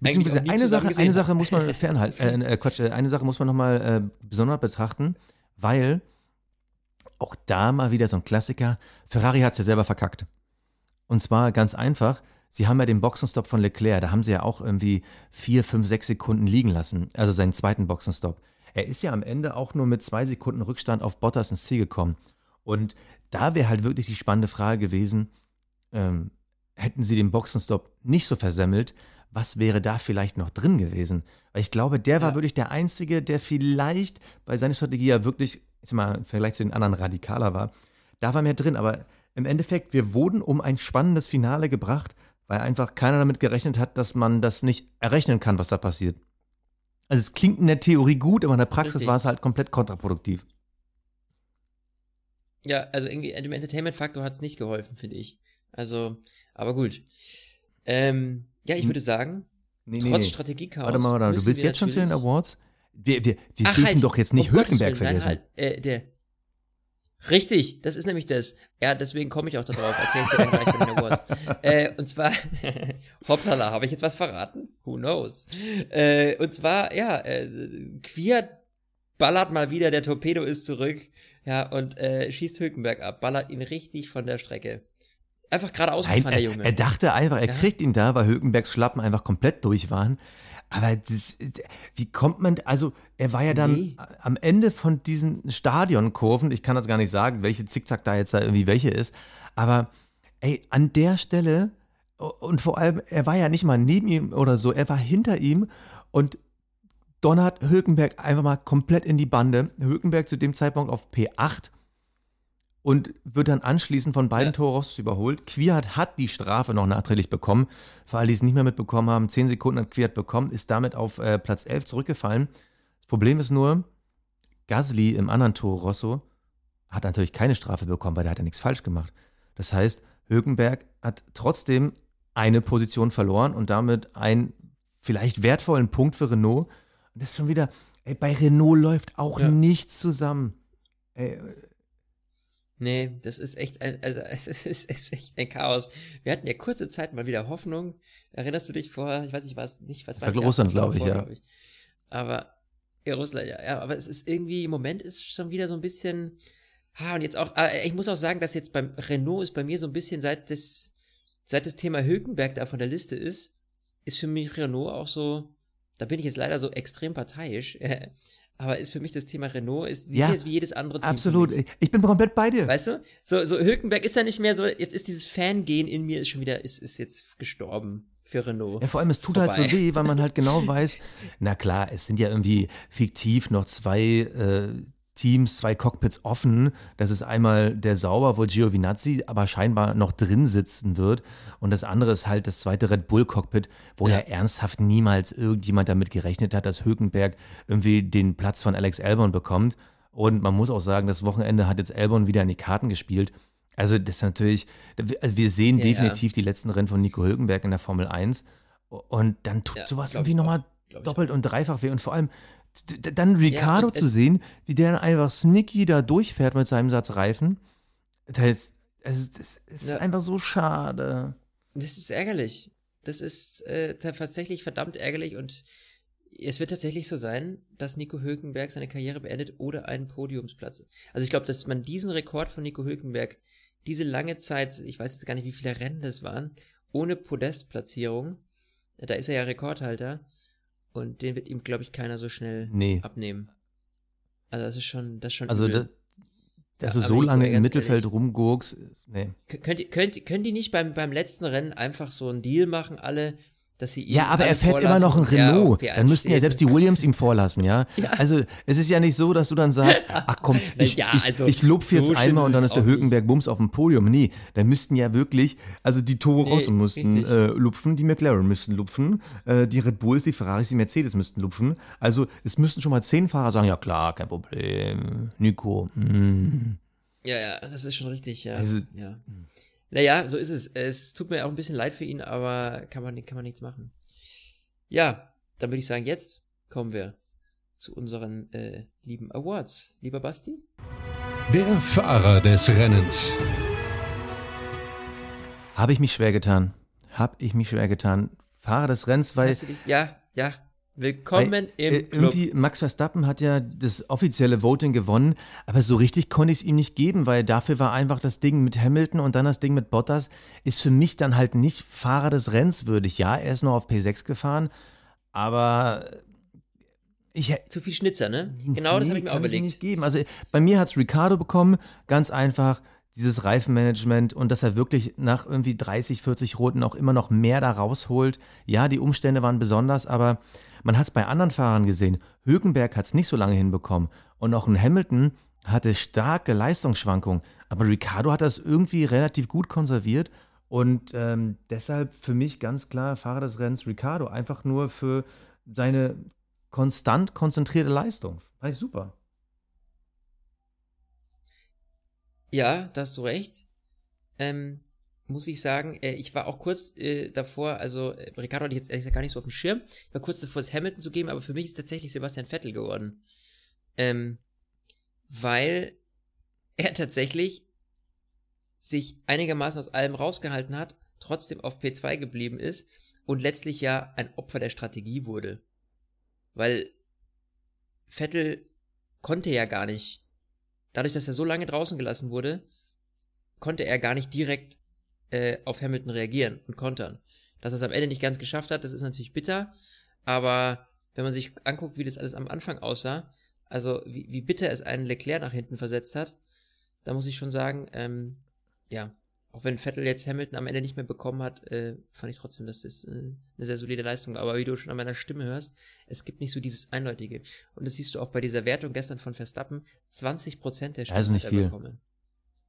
beziehungsweise eine Sache, eine Sache muss man fernhalten, äh, äh, Quatsch, äh, eine Sache muss man nochmal äh, besonders betrachten, weil auch da mal wieder so ein Klassiker, Ferrari hat es ja selber verkackt. Und zwar ganz einfach, sie haben ja den Boxenstopp von Leclerc, da haben sie ja auch irgendwie vier, fünf, sechs Sekunden liegen lassen, also seinen zweiten Boxenstopp. Er ist ja am Ende auch nur mit zwei Sekunden Rückstand auf Bottas ins Ziel gekommen. Und da wäre halt wirklich die spannende Frage gewesen, ähm, hätten sie den Boxenstopp nicht so versemmelt, was wäre da vielleicht noch drin gewesen? Weil ich glaube, der war ja. wirklich der Einzige, der vielleicht bei seiner Strategie ja wirklich, ich sag mal, im Vergleich zu den anderen radikaler war. Da war mehr drin, aber im Endeffekt, wir wurden um ein spannendes Finale gebracht, weil einfach keiner damit gerechnet hat, dass man das nicht errechnen kann, was da passiert. Also es klingt in der Theorie gut, aber in der Praxis Richtig. war es halt komplett kontraproduktiv. Ja, also irgendwie dem Entertainment-Faktor hat es nicht geholfen, finde ich. Also, aber gut. Ähm, ja, ich hm. würde sagen, nee, trotz nee. Strategiechaos. Warte mal, warte, du willst jetzt schon zu den Awards? Wir, wir, wir Ach, dürfen halt, doch jetzt nicht oh Hülkenberg Willen, vergessen. Nein, halt, äh, der. Richtig, das ist nämlich das. Ja, deswegen komme ich auch darauf. Erkläre ich dir dann gleich bei den Awards. äh, und zwar, hoppala, habe ich jetzt was verraten? Who knows? Äh, und zwar, ja, äh, Queer ballert mal wieder, der Torpedo ist zurück. Ja, und äh, schießt Hülkenberg ab, ballert ihn richtig von der Strecke. Einfach gerade ausgefahren, der Junge. Er dachte einfach, er ja. kriegt ihn da, weil Hülkenbergs Schlappen einfach komplett durch waren. Aber das, wie kommt man, also er war ja dann nee. am Ende von diesen Stadionkurven, ich kann das gar nicht sagen, welche Zickzack da jetzt da irgendwie welche ist, aber ey, an der Stelle und vor allem, er war ja nicht mal neben ihm oder so, er war hinter ihm und donnert Hülkenberg einfach mal komplett in die Bande. Hülkenberg zu dem Zeitpunkt auf P8 und wird dann anschließend von beiden ja. Toros überholt. Quiert hat die Strafe noch nachträglich bekommen. Für alle, die es nicht mehr mitbekommen haben, 10 Sekunden hat Quiert bekommen, ist damit auf äh, Platz 11 zurückgefallen. Das Problem ist nur, Gasly im anderen Toro Rosso hat natürlich keine Strafe bekommen, weil der hat ja nichts falsch gemacht. Das heißt, Hülkenberg hat trotzdem eine Position verloren und damit einen vielleicht wertvollen Punkt für Renault. Und das ist schon wieder, ey, bei Renault läuft auch ja. nichts zusammen. Ey, Nee, das ist echt ein, also es ist, es ist echt ein Chaos. Wir hatten ja kurze Zeit mal wieder Hoffnung. Erinnerst du dich vor, ich weiß nicht, was nicht, was war Russland, glaube ich, ja. Glaub ich. Aber ja, Russland, ja, ja, aber es ist irgendwie, im Moment ist schon wieder so ein bisschen, ha, und jetzt auch, äh, ich muss auch sagen, dass jetzt beim Renault ist bei mir so ein bisschen, seit das, seit das Thema Hülkenberg da von der Liste ist, ist für mich Renault auch so, da bin ich jetzt leider so extrem parteiisch, aber ist für mich das Thema Renault, ist ja, jetzt wie jedes andere Team. Absolut. Ich bin komplett bei dir. Weißt du? So, so Hülkenberg ist ja nicht mehr so, jetzt ist dieses Fangehen in mir ist schon wieder, ist, ist jetzt gestorben für Renault. Ja, vor allem, es tut Vorbei. halt so weh, weil man halt genau weiß, na klar, es sind ja irgendwie fiktiv noch zwei äh, Teams, zwei Cockpits offen. Das ist einmal der Sauber, wo Giovinazzi aber scheinbar noch drin sitzen wird. Und das andere ist halt das zweite Red Bull Cockpit, wo ja, ja ernsthaft niemals irgendjemand damit gerechnet hat, dass Hülkenberg irgendwie den Platz von Alex Albon bekommt. Und man muss auch sagen, das Wochenende hat jetzt Albon wieder in die Karten gespielt. Also das ist natürlich, also wir sehen ja, definitiv ja. die letzten Rennen von Nico Hülkenberg in der Formel 1. Und dann tut sowas irgendwie nochmal doppelt und dreifach weh. Und vor allem, dann Ricardo ja, zu sehen, wie der einfach sneaky da durchfährt mit seinem Satz Reifen. Das, ist, das, das ist ja. einfach so schade. Das ist ärgerlich. Das ist äh, tatsächlich verdammt ärgerlich und es wird tatsächlich so sein, dass Nico Hülkenberg seine Karriere beendet oder einen Podiumsplatz. Also ich glaube, dass man diesen Rekord von Nico Hülkenberg, diese lange Zeit, ich weiß jetzt gar nicht, wie viele Rennen das waren, ohne Podestplatzierung, da ist er ja Rekordhalter, und den wird ihm, glaube ich, keiner so schnell nee. abnehmen. Also das ist schon, das ist schon. Also übel. dass du so lange im Mittelfeld ehrlich, rumgurkst, nee. Könnt, könnt, können die nicht beim, beim letzten Rennen einfach so einen Deal machen, alle, dass sie Ja, aber er fährt immer noch ein vorlassen Renault. P1 dann müssten ja selbst die Williams ihm vorlassen, ja? Also, es ist ja nicht so, dass du dann sagst, ach komm, ich, ja, ich, also, ich lupf jetzt so einmal und dann ist der auch Hülkenberg Bums auf dem Podium. Nee, da müssten ja wirklich, also die Toro Nee, Rosso müssten äh, lupfen, die McLaren müssten lupfen, äh, die Red Bulls, die Ferraris, die Mercedes müssten lupfen. Also, es müssten schon mal zehn Fahrer sagen, ja klar, kein Problem, Nico, mm. Ja, ja, das ist schon richtig, ja. Also- ja. Naja, so ist es. Es tut mir auch ein bisschen leid für ihn, aber kann man, kann man nichts machen. Ja, dann würde ich sagen, jetzt kommen wir zu unseren äh, lieben Awards. Lieber Basti? Der Fahrer des Rennens. Habe ich mich schwer getan. Habe ich mich schwer getan. Fahrer des Rennens, weil dich? Ja, ja. Willkommen Weil, im äh, Club. Irgendwie, Max Verstappen hat ja das offizielle Voting gewonnen, aber so richtig konnte ich es ihm nicht geben, weil dafür war einfach das Ding mit Hamilton und dann das Ding mit Bottas, ist für mich dann halt nicht Fahrer des Rennens würdig. Ja, er ist noch auf P6 gefahren, aber ich Zu viel Schnitzer, ne? Genau, das nee, habe ich mir auch überlegt. nicht geben. Also bei mir hat es Ricardo bekommen, ganz einfach dieses Reifenmanagement und dass er wirklich nach irgendwie 30, 40 Roten auch immer noch mehr da rausholt. Ja, die Umstände waren besonders, aber man hat es bei anderen Fahrern gesehen. Hülkenberg hat es nicht so lange hinbekommen und auch ein Hamilton hatte starke Leistungsschwankungen, aber Ricardo hat das irgendwie relativ gut konserviert und ähm, deshalb für mich ganz klar Fahrer des Rennens Ricardo, einfach nur für seine konstant konzentrierte Leistung. Fand ich super. Ja, da hast du recht. Ähm, muss ich sagen, äh, ich war auch kurz äh, davor, also äh, Ricardo hatte ich jetzt ehrlich gesagt gar nicht so auf dem Schirm. Ich war kurz davor, es Hamilton zu geben, aber für mich ist tatsächlich Sebastian Vettel geworden. Ähm, weil er tatsächlich sich einigermaßen aus allem rausgehalten hat, trotzdem auf P2 geblieben ist und letztlich ja ein Opfer der Strategie wurde. Weil Vettel konnte ja gar nicht dadurch, dass er so lange draußen gelassen wurde, konnte er gar nicht direkt äh, auf Hamilton reagieren und kontern. Dass er es am Ende nicht ganz geschafft hat, das ist natürlich bitter, aber wenn man sich anguckt, wie das alles am Anfang aussah, also wie, wie bitter es einen Leclerc nach hinten versetzt hat, da muss ich schon sagen, ähm, ja, auch wenn Vettel jetzt Hamilton am Ende nicht mehr bekommen hat, äh, fand ich trotzdem, dass das äh, eine sehr solide Leistung. Aber wie du schon an meiner Stimme hörst, es gibt nicht so dieses Eindeutige. Und das siehst du auch bei dieser Wertung gestern von Verstappen, 20% der Stimmen ist nicht hat er viel. bekommen.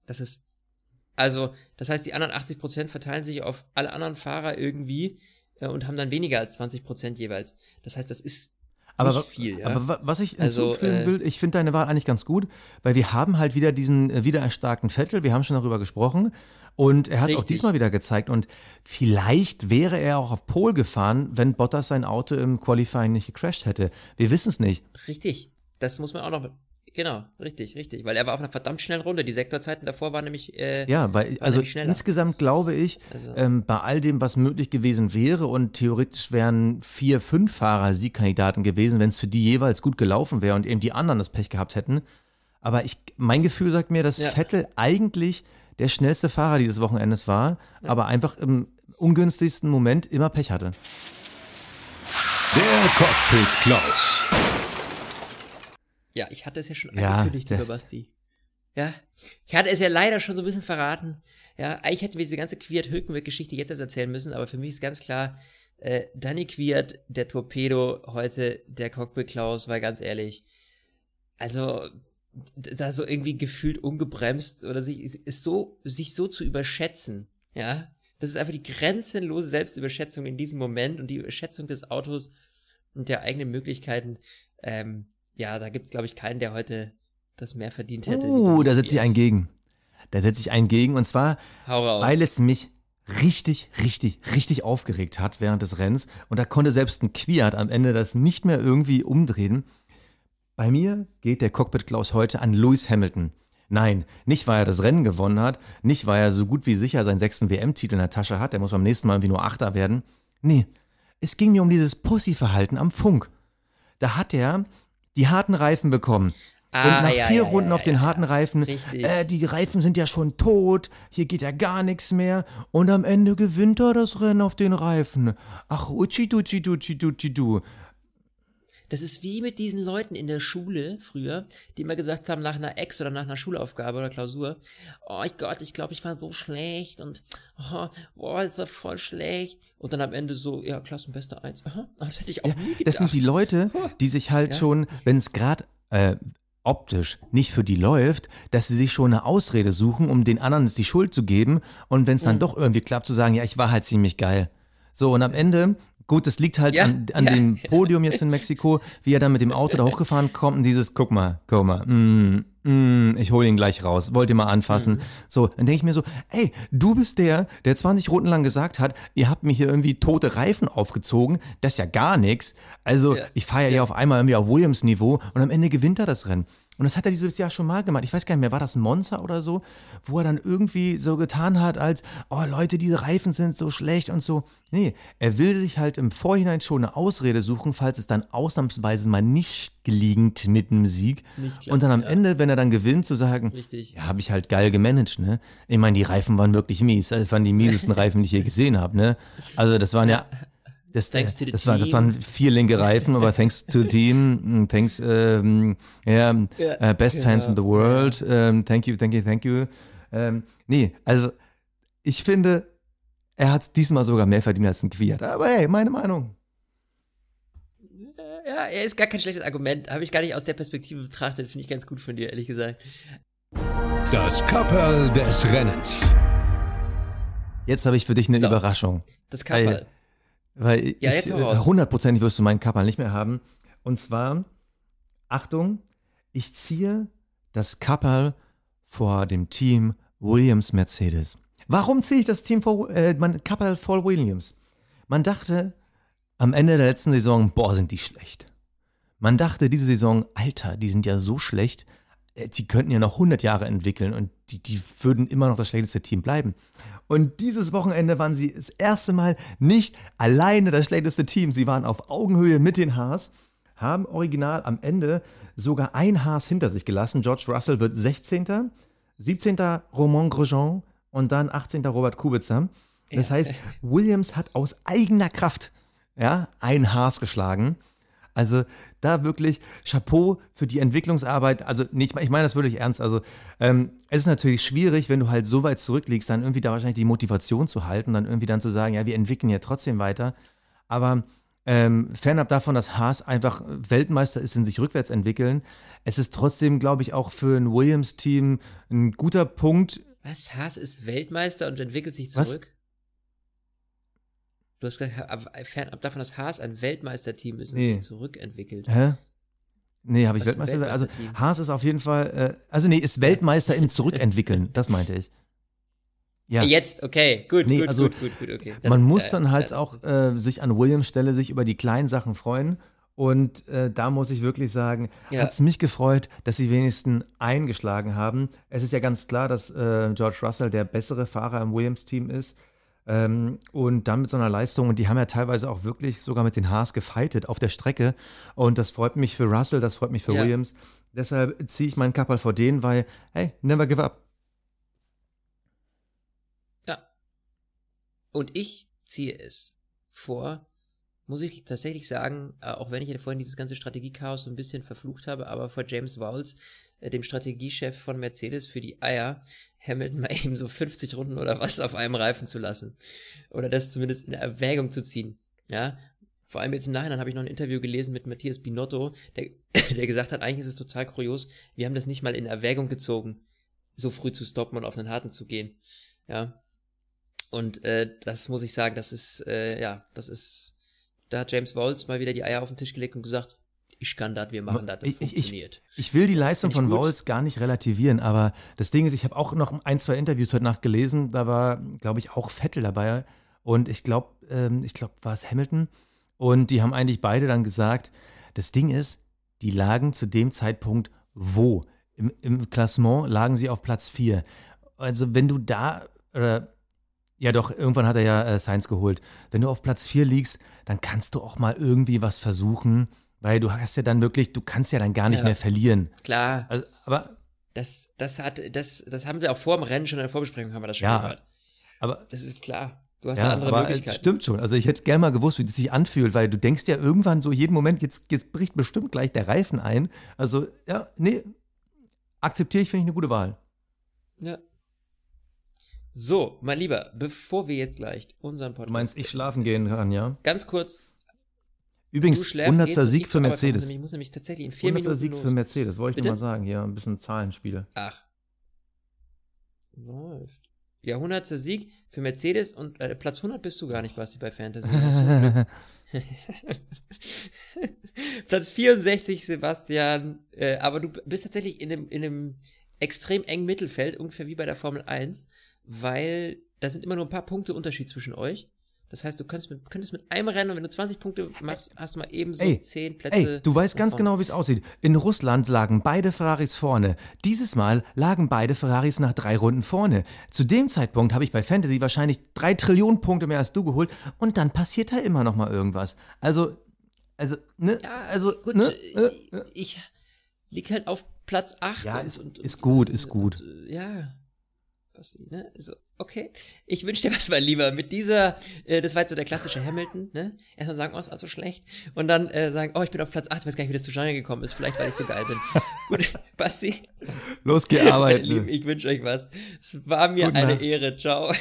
Das ist, also, das heißt, die anderen 80% verteilen sich auf alle anderen Fahrer irgendwie äh, und haben dann weniger als 20% jeweils. Das heißt, das ist Aber, nicht viel. Ja? aber wa- was ich Also, hinzufügen äh, will, ich finde deine Wahl eigentlich ganz gut, weil wir haben halt wieder diesen äh, wieder erstarkten Vettel, wir haben schon darüber gesprochen und er hat es auch diesmal wieder gezeigt und vielleicht wäre er auch auf Pole gefahren, wenn Bottas sein Auto im Qualifying nicht gecrashed hätte. Wir wissen es nicht. Richtig. Das muss man auch noch. Genau, richtig, richtig. Weil er war auf einer verdammt schnellen Runde. Die Sektorzeiten davor waren nämlich. Äh, Ja, weil also insgesamt glaube ich, Also- ähm, bei all dem, was möglich gewesen wäre und theoretisch wären vier, fünf Fahrer Siegkandidaten gewesen, wenn es für die jeweils gut gelaufen wäre und eben die anderen das Pech gehabt hätten. Aber ich, mein Gefühl sagt mir, dass Ja. Vettel eigentlich der schnellste Fahrer dieses Wochenendes war, aber einfach im ungünstigsten Moment immer Pech hatte. Der Cockpit Klaus. Ja, ich hatte es ja schon Ja, angekündigt, lieber Basti. Ja, ich hatte es ja leider schon so ein bisschen verraten. Ja, eigentlich hätten wir diese ganze Quiert-Hülkenberg-Geschichte jetzt erst erzählen müssen, aber für mich ist ganz klar, äh, Danny Quiert, der Torpedo, heute der Cockpit Klaus, weil ganz ehrlich, also da so irgendwie gefühlt ungebremst oder sich ist so sich so zu überschätzen, ja, das ist einfach die grenzenlose Selbstüberschätzung in diesem Moment und die Überschätzung des Autos und der eigenen Möglichkeiten. Ähm, ja, da gibt's glaube ich keinen, der heute das mehr verdient hätte. Uh, da setze ich Quiert. einen gegen. Da setze ich einen gegen und zwar weil es mich richtig, richtig, richtig aufgeregt hat während des Rennens. Und da konnte selbst ein Quiat am Ende das nicht mehr irgendwie umdrehen. Bei mir geht der Cockpit Klaus heute an Lewis Hamilton. Nein, nicht weil er das Rennen gewonnen hat, nicht weil er so gut wie sicher seinen sechsten WM-Titel in der Tasche hat, der muss beim nächsten Mal irgendwie nur Achter werden. Nee, es ging mir um dieses Pussy-Verhalten am Funk. Da hat er die harten Reifen bekommen. Ah, und nach ja, vier ja, Runden ja, auf den harten. Reifen, äh, die Reifen sind ja schon tot, hier geht ja gar nichts mehr und am Ende gewinnt er das Rennen auf den Reifen. Ach, utschi dutschi dutschi dutschi du. Das ist wie mit diesen Leuten in der Schule früher, die immer gesagt haben, nach einer Ex oder nach einer Schulaufgabe oder Klausur, oh Gott, ich glaube, ich war so schlecht und oh, boah, das war voll schlecht. Und dann am Ende so, ja, Klassenbeste eins. Aha, das hätte ich auch Ja, nie gedacht. das sind die Leute, die sich halt Ja. schon, wenn es gerade äh, optisch nicht für die läuft, dass sie sich schon eine Ausrede suchen, um den anderen die Schuld zu geben und wenn es dann Mhm. doch irgendwie klappt, zu sagen, ja, ich war halt ziemlich geil. So, und am Ende, gut, das liegt halt Ja, an, an ja. dem Podium jetzt in Mexiko, wie er dann mit dem Auto da hochgefahren kommt und dieses, guck mal, guck mal, mm, mm, ich hole ihn gleich raus, wollt ihr mal anfassen. Mhm. So, dann denke ich mir so, ey, du bist der, der 20 Runden lang gesagt hat, ihr habt mir hier irgendwie tote Reifen aufgezogen, das ist ja gar nichts. Also, Ja. ich fahre ja, hier auf einmal irgendwie auf Williams-Niveau und am Ende gewinnt er das Rennen. Und das hat er dieses Jahr schon mal gemacht. Ich weiß gar nicht mehr, war das ein Monster oder so, wo er dann irgendwie so getan hat, als, oh Leute, diese Reifen sind so schlecht und so. Nee, er will sich halt im Vorhinein schon eine Ausrede suchen, falls es dann ausnahmsweise mal nicht gelingt mit dem Sieg. Klappt, und dann am ja. Ende, wenn er dann gewinnt, zu sagen, Richtig. ja, habe ich halt geil gemanagt, ne? Ich meine, die Reifen waren wirklich mies. Das waren die miesesten Reifen, die ich je gesehen habe, ne? Also das waren ja, das, Thanks to the das, war, das team. waren vier linke Reifen, aber thanks to the team, mm, thanks, ähm, ja, äh, best fans in the world, ähm, thank you, thank you, thank you. Ähm, nee, also ich finde, er hat diesmal sogar mehr verdient als ein Quiert. Aber hey, meine Meinung. Ja, er ist gar kein schlechtes Argument. Habe ich gar nicht aus der Perspektive betrachtet. Finde ich ganz gut von dir, ehrlich gesagt. Das Kapperl des Rennens. Jetzt habe ich für dich eine Doch. Überraschung. Das Kapperl. Weil Ja, ich, äh, hundertprozentig wirst du meinen Kapperl nicht mehr haben. Und zwar, Achtung, ich ziehe das Kapperl vor dem Team Williams Mercedes. Warum ziehe ich das Team vor, äh, mein Kapperl vor Williams? Man dachte am Ende der letzten Saison, boah, sind die schlecht. Man dachte diese Saison, Alter, die sind ja so schlecht, äh, sie könnten ja noch 100 Jahre entwickeln und die, die würden immer noch das schlechteste Team bleiben. Und dieses Wochenende waren sie das erste Mal nicht alleine das schlechteste Team. Sie waren auf Augenhöhe mit den Haas, haben original am Ende sogar ein Haas hinter sich gelassen. George Russell wird 16., 17. Romain Grosjean und dann 18. Robert Kubica. Das heißt, Williams hat aus eigener Kraft ja, ein Haas geschlagen. Also da wirklich Chapeau für die Entwicklungsarbeit. Also nicht, ich meine das wirklich ernst. Also ähm, es ist natürlich schwierig, wenn du halt so weit zurückliegst, dann irgendwie da wahrscheinlich die Motivation zu halten, dann irgendwie dann zu sagen, ja, wir entwickeln ja trotzdem weiter. Aber ähm, fernab davon, dass Haas einfach Weltmeister ist in sich rückwärts entwickeln, es ist trotzdem, glaube ich, auch für ein Williams-Team ein guter Punkt. Was? Haas ist Weltmeister und entwickelt sich Was? Du hast gesagt, ab- fernab davon, dass Haas ein Weltmeisterteam ist und Nee. sich zurückentwickelt. Hä? Nee, habe ich Weltmeister gesagt? Also Weltmeisterteam? Haas ist auf jeden Fall, äh, also nee, ist Weltmeister im Zurückentwickeln, das meinte ich. Ja. Jetzt, okay, gut, Nee, gut, also, gut, gut, gut, okay. Man muss äh, dann halt das- auch äh, sich an Williams Stelle sich über die kleinen Sachen freuen. Und äh, da muss ich wirklich sagen, Ja. hat es mich gefreut, dass sie wenigstens eingeschlagen haben. Es ist ja ganz klar, dass äh, George Russell der bessere Fahrer im Williams-Team ist. Ähm, und dann mit so einer Leistung, und die haben ja teilweise auch wirklich sogar mit den Haas gefightet auf der Strecke. Und das freut mich für Russell, das freut mich für Ja. Williams. Deshalb ziehe ich meinen Kappel vor denen, weil, hey, never give up. Ja. Und ich ziehe es vor, muss ich tatsächlich sagen, äh, auch wenn ich ja vorhin dieses ganze Strategiechaos so ein bisschen verflucht habe, aber vor James Vowles, äh, dem Strategiechef von Mercedes, für die Eier, Hamilton mal eben so 50 Runden oder was auf einem Reifen zu lassen. Oder das zumindest in Erwägung zu ziehen. Ja. Vor allem jetzt im Nachhinein habe ich noch ein Interview gelesen mit Matthias Binotto, der, der gesagt hat, eigentlich ist es total kurios, wir haben das nicht mal in Erwägung gezogen, so früh zu stoppen und auf einen harten zu gehen. Ja. Und äh, das muss ich sagen, das ist, äh, ja, das ist, da hat James Walls mal wieder die Eier auf den Tisch gelegt und gesagt, ich kann das, wir machen das, das Ich- ich- funktioniert. Ich will die Leistung von. Bowles gar nicht relativieren, aber das Ding ist, ich habe auch noch ein, zwei Interviews heute Nacht gelesen, da war, glaube ich, auch Vettel dabei und ich glaube, ähm, ich glaube, war es Hamilton und die haben eigentlich beide dann gesagt, das Ding ist, die lagen zu dem Zeitpunkt wo? Im, im Klassement lagen sie auf Platz 4. Also wenn du da, äh, ja doch, irgendwann hat er ja äh, Sainz geholt. Wenn du auf Platz 4 liegst, dann kannst du auch mal irgendwie was versuchen, weil du hast ja dann wirklich, du kannst ja dann gar nicht Ja. mehr verlieren. Klar, Also, aber, das, das hat, das, das haben wir auch vor dem Rennen schon in der Vorbesprechung haben wir das schon Ja. gehört. aber Das ist klar. Du hast Ja, eine andere aber äh, Möglichkeit. stimmt schon. Also ich hätte gerne mal gewusst, wie das sich anfühlt, weil du denkst ja irgendwann so jeden Moment, jetzt, jetzt bricht bestimmt gleich der Reifen ein. Also, ja, nee, akzeptiere ich, finde ich eine gute Wahl. Ja. So, mein Lieber, bevor wir jetzt gleich unseren Podcast. Du meinst, ich schlafen gehen kann, ja? Ganz kurz, Übrigens, du schläfst 100. gehst und Sieg für Mercedes. Ich muss nämlich tatsächlich in vier 100. Minuten Sieg los. für Mercedes, wollte ich Bitte? nur mal sagen. Hier ein bisschen Zahlenspiele. Ach. Läuft. Ja, 100. Sieg für Mercedes und äh, Platz 100 bist du gar nicht, Basti, bei Fantasy. Platz 64, Sebastian. Äh, aber du bist tatsächlich in einem, in einem extrem engen Mittelfeld, ungefähr wie bei der Formel 1, weil da sind immer nur ein paar Punkte Unterschied zwischen euch. Das heißt, du könntest mit, könntest mit einem Rennen, und wenn du 20 Punkte machst, hast du mal eben so Ey, 10 Plätze. Ey, du weißt ganz vorne. genau, wie es aussieht. In Russland lagen beide Ferraris vorne. Dieses Mal lagen beide Ferraris nach drei Runden vorne. Zu dem Zeitpunkt habe ich bei Fantasy wahrscheinlich drei Trillionen Punkte mehr als du geholt und dann passiert da immer noch mal irgendwas. Also, also, ne? Ja, also, gut, ne? äh, Äh, ich lieg halt auf Platz 8. Ja, und, ist- und, ist gut, und, ist gut. Und, Basti, ne? So, okay. Ich wünsche dir was, mein Lieber. Mit dieser, äh, das war jetzt so der klassische Hamilton, ne? Erstmal sagen, oh, ist alles so schlecht. Und dann äh, sagen, oh, ich bin auf Platz 8, weiß gar nicht, wie das zustande gekommen ist. Vielleicht, weil ich so geil bin. gut, Basti, Los, geh arbeiten. Lieben, ich wünsche euch was. Es war mir Gute eine Nacht. Ehre. Ciao.